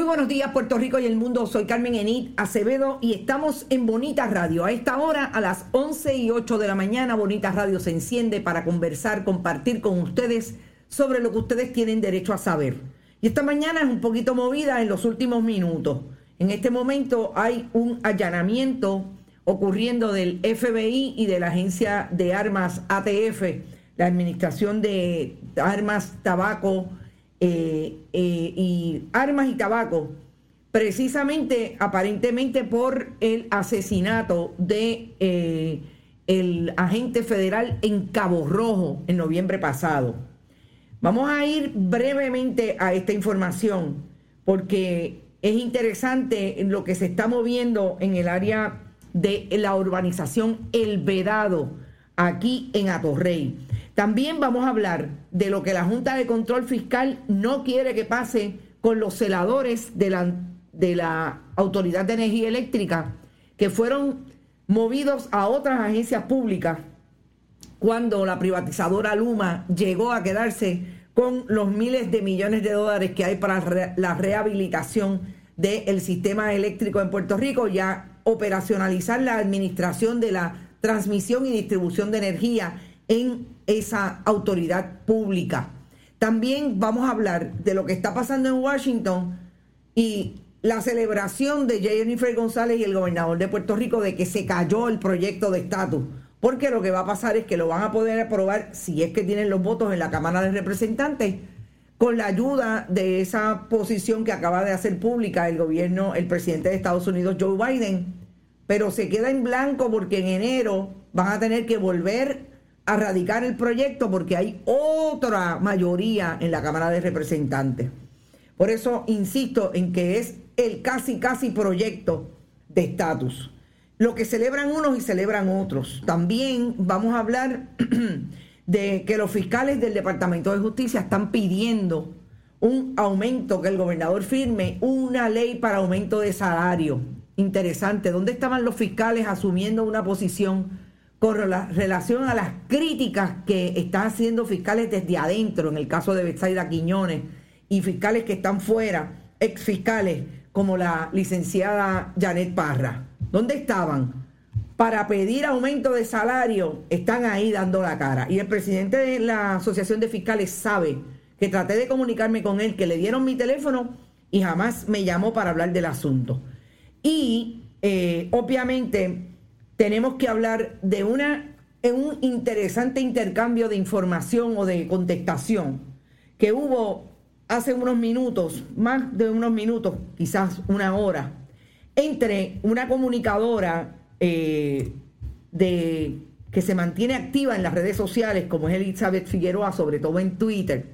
Muy buenos días Puerto Rico y el mundo, soy Carmen Enit Acevedo y estamos en Bonita Radio. A esta hora, a las 11 y 8 de la mañana, Bonita Radio se enciende para conversar, compartir con ustedes sobre lo que ustedes tienen derecho a saber. Y esta mañana es un poquito movida en los últimos minutos. En este momento hay un allanamiento ocurriendo del FBI y de la Agencia de Armas ATF, la Administración de Armas, Tabaco, eh, eh, y armas y tabaco, precisamente aparentemente por el asesinato de eh, el agente federal en Cabo Rojo en noviembre pasado. Vamos a ir brevemente a esta información porque es interesante lo que se está moviendo en el área de la urbanización El Vedado, aquí en Atorrey. También vamos a hablar de lo que la Junta de Control Fiscal no quiere que pase con los celadores de la, de la Autoridad de Energía Eléctrica, que fueron movidos a otras agencias públicas cuando la privatizadora Luma llegó a quedarse con los miles de millones de dólares que hay para la rehabilitación del sistema eléctrico en Puerto Rico, ya operacionalizar la administración de la transmisión y distribución de energía en esa autoridad pública. También vamos a hablar de lo que está pasando en Washington y la celebración de Jennifer González y el gobernador de Puerto Rico de que se cayó el proyecto de estatus. Porque lo que va a pasar es que lo van a poder aprobar, si es que tienen los votos en la Cámara de Representantes, con la ayuda de esa posición que acaba de hacer pública el gobierno, el presidente de Estados Unidos, Joe Biden. Pero se queda en blanco porque en enero van a tener que volver a radicar el proyecto porque hay otra mayoría en la Cámara de Representantes. Por eso insisto en que es el casi casi proyecto de estatus. Lo que celebran unos y celebran otros. También vamos a hablar de que los fiscales del Departamento de Justicia están pidiendo un aumento, que el gobernador firme una ley para aumento de salario. Interesante. ¿Dónde estaban los fiscales asumiendo una posición? Con relación a las críticas que están haciendo fiscales desde adentro, en el caso de Betsaida Quiñones, y fiscales que están fuera, ex fiscales, como la licenciada Janet Parra. ¿Dónde estaban? Para pedir aumento de salario, están ahí dando la cara. Y el presidente de la Asociación de Fiscales sabe que traté de comunicarme con él, que le dieron mi teléfono y jamás me llamó para hablar del asunto. Y eh, obviamente tenemos que hablar de una, un interesante intercambio de información o de contestación que hubo hace unos minutos, más de unos minutos, quizás una hora, entre una comunicadora eh, de, que se mantiene activa en las redes sociales, como es Elizabeth Figueroa, sobre todo en Twitter,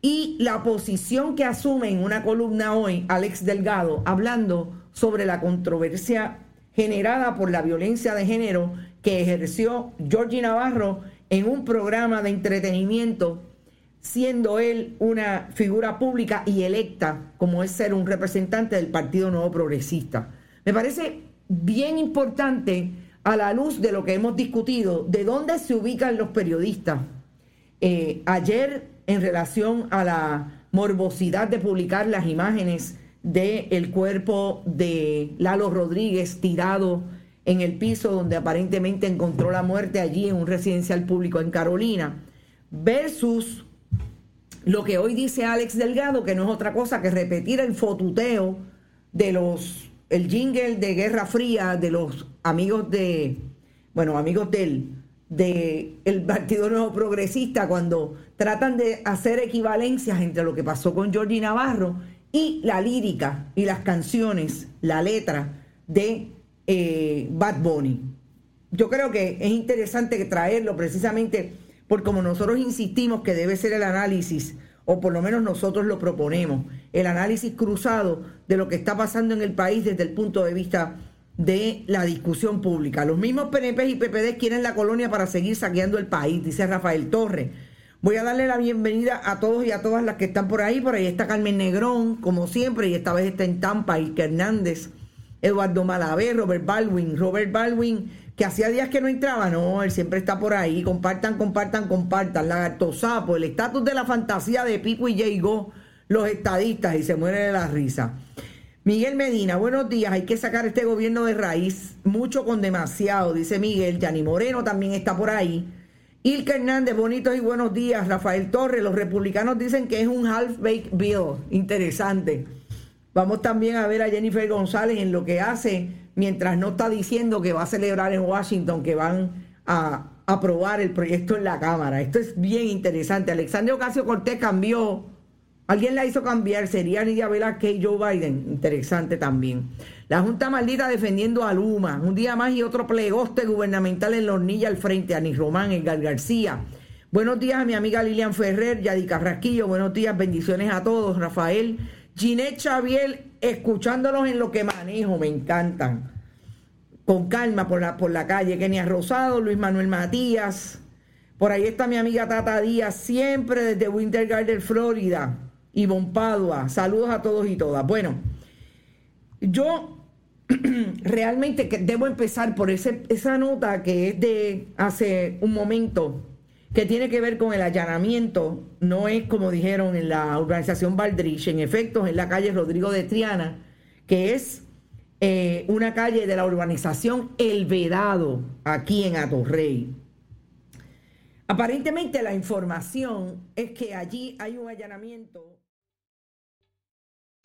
y la posición que asume en una columna hoy Alex Delgado, hablando sobre la controversia generada por la violencia de género que ejerció Georgie Navarro en un programa de entretenimiento, siendo él una figura pública y electa como es ser un representante del Partido Nuevo Progresista. Me parece bien importante a la luz de lo que hemos discutido, de dónde se ubican los periodistas. Eh, ayer, en relación a la morbosidad de publicar las imágenes del el cuerpo de Lalo Rodríguez tirado en el piso donde aparentemente encontró la muerte allí en un residencial público en Carolina, versus lo que hoy dice Alex Delgado, que no es otra cosa que repetir el fotuteo de los, el jingle de Guerra Fría de los amigos de, bueno, amigos del de el Partido Nuevo Progresista cuando tratan de hacer equivalencias entre lo que pasó con Georgie Navarro y la lírica y las canciones, la letra de eh, Bad Bunny. Yo creo que es interesante traerlo precisamente porque como nosotros insistimos que debe ser el análisis, o por lo menos nosotros lo proponemos, el análisis cruzado de lo que está pasando en el país desde el punto de vista de la discusión pública. Los mismos PNP y PPD quieren la colonia para seguir saqueando el país, dice Rafael Torres. Voy a darle la bienvenida a todos y a todas las que están por ahí. Por ahí está Carmen Negrón, como siempre, y esta vez está en Tampa, Ike Hernández, Eduardo Malavé, Robert Baldwin. Robert Baldwin, que hacía días que no entraba, no, él siempre está por ahí. Compartan, compartan, compartan. Lagarto Sapo, el estatus de la fantasía de Pico y Jago, los estadistas, y se muere de la risa. Miguel Medina, buenos días. Hay que sacar este gobierno de raíz, mucho con demasiado, dice Miguel. Yani Moreno también está por ahí. Ilka Hernández, bonitos y buenos días. Rafael Torres, los republicanos dicen que es un half-baked bill. Interesante. Vamos también a ver a Jennifer González en lo que hace mientras no está diciendo que va a celebrar en Washington, que van a aprobar el proyecto en la Cámara. Esto es bien interesante. Alexandre Ocasio Cortés cambió Alguien la hizo cambiar, sería Nidia Velázquez y Joe Biden. Interesante también. La Junta Maldita defendiendo a Luma. Un día más y otro plegoste gubernamental en la hornilla al frente. Anis Román, Edgar García. Buenos días a mi amiga Lilian Ferrer, Yadi Carrasquillo. Buenos días, bendiciones a todos. Rafael, Ginette Xavier, escuchándolos en lo que manejo, me encantan. Con calma por la, por la calle. Kenia Rosado, Luis Manuel Matías. Por ahí está mi amiga Tata Díaz, siempre desde Winter Garden, Florida. Y Padua. Saludos a todos y todas. Bueno, yo realmente debo empezar por ese, esa nota que es de hace un momento, que tiene que ver con el allanamiento. No es como dijeron en la urbanización Valdrich, en efecto, en la calle Rodrigo de Triana, que es eh, una calle de la urbanización El Vedado, aquí en Atorrey. Aparentemente la información es que allí hay un allanamiento.